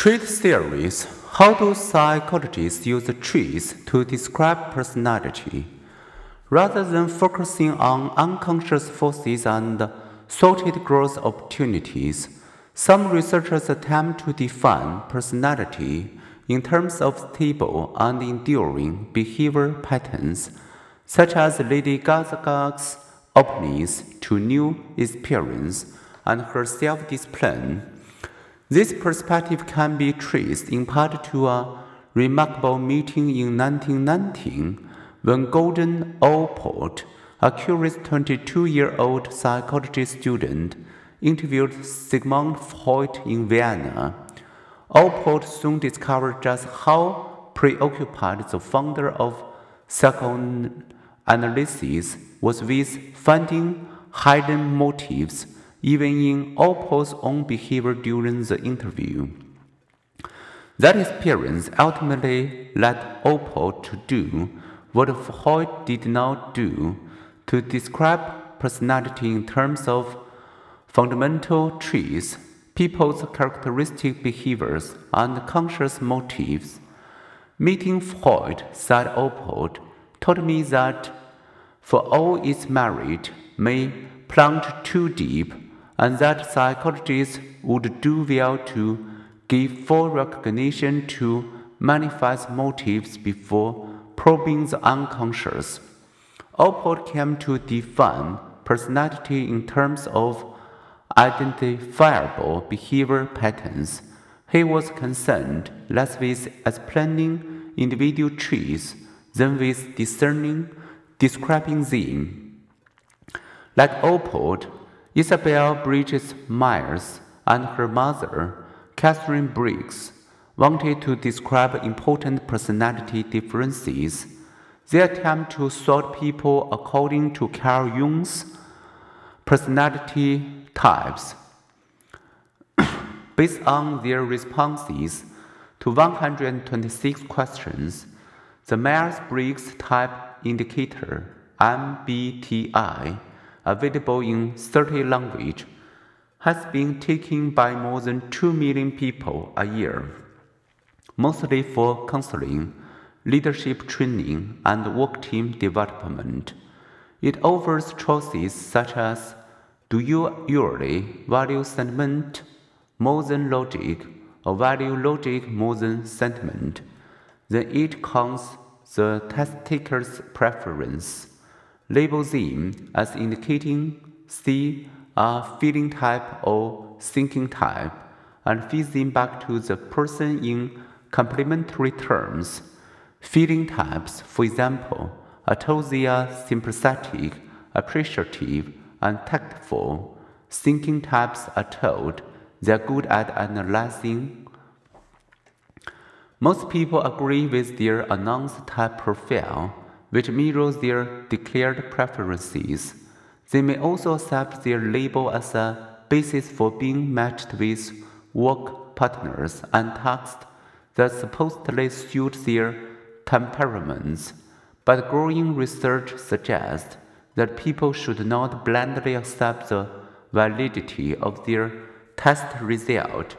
Trait theories. How do psychologists use traits to describe personality? Rather than focusing on unconscious forces and sorted growth opportunities, some researchers attempt to define personality in terms of stable and enduring behavior patterns, such as Lady Gaga's openness to new experience and her self discipline. This perspective can be traced in part to a remarkable meeting in 1919 when Gordon Allport, a curious 22 year old psychology student, interviewed Sigmund Freud in Vienna. Allport soon discovered just how preoccupied the founder of psychoanalysis was with finding hidden motives even in Allport's own behavior during the interview. That experience ultimately led Allport to do what Freud did not do to describe personality in terms of fundamental traits, people's characteristic behaviors, and conscious motives. Meeting Freud, said Allport, taught me that for all its merit may plunge too deep and that psychologists would do well to give full recognition to manifest motives before probing the unconscious. Allport came to define personality in terms of identifiable behavior patterns. He was concerned less with explaining individual traits than with discerning, describing them. Like Allport, Isabel Briggs Myers and her mother, Catherine Briggs, wanted to describe important personality differences. They attempt to sort people according to Carl Jung's personality types. Based on their responses to 126 questions, the Myers Briggs Type Indicator MBTI available in 30 languages, has been taken by more than 2 million people a year, mostly for counseling, leadership training, and work team development. It offers choices such as Do you usually value sentiment more than logic, or value logic more than sentiment? Then it counts the test taker's preference label them as indicating C a feeling type or thinking type and feed them back to the person in complementary terms. Feeling types, for example, are told they are sympathetic, appreciative, and tactful. Thinking types are told they are good at analyzing. Most people agree with their announced type profile which mirrors their declared preferences. They may also accept their label as a basis for being matched with work partners and tasks that supposedly suit their temperaments. But growing research suggests that people should not blindly accept the validity of their test result.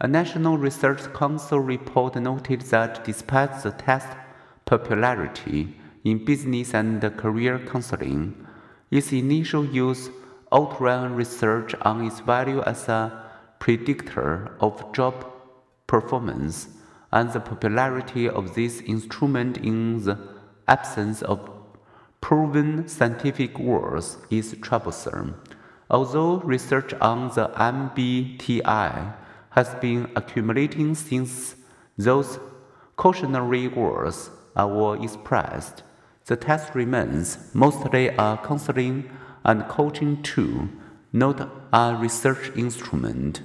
A National Research Council report noted that despite the test popularity, in business and career counseling. Its initial use outran research on its value as a predictor of job performance, and the popularity of this instrument in the absence of proven scientific words is troublesome. Although research on the MBTI has been accumulating since those cautionary words were expressed, the test remains mostly a counseling and coaching tool, not a research instrument.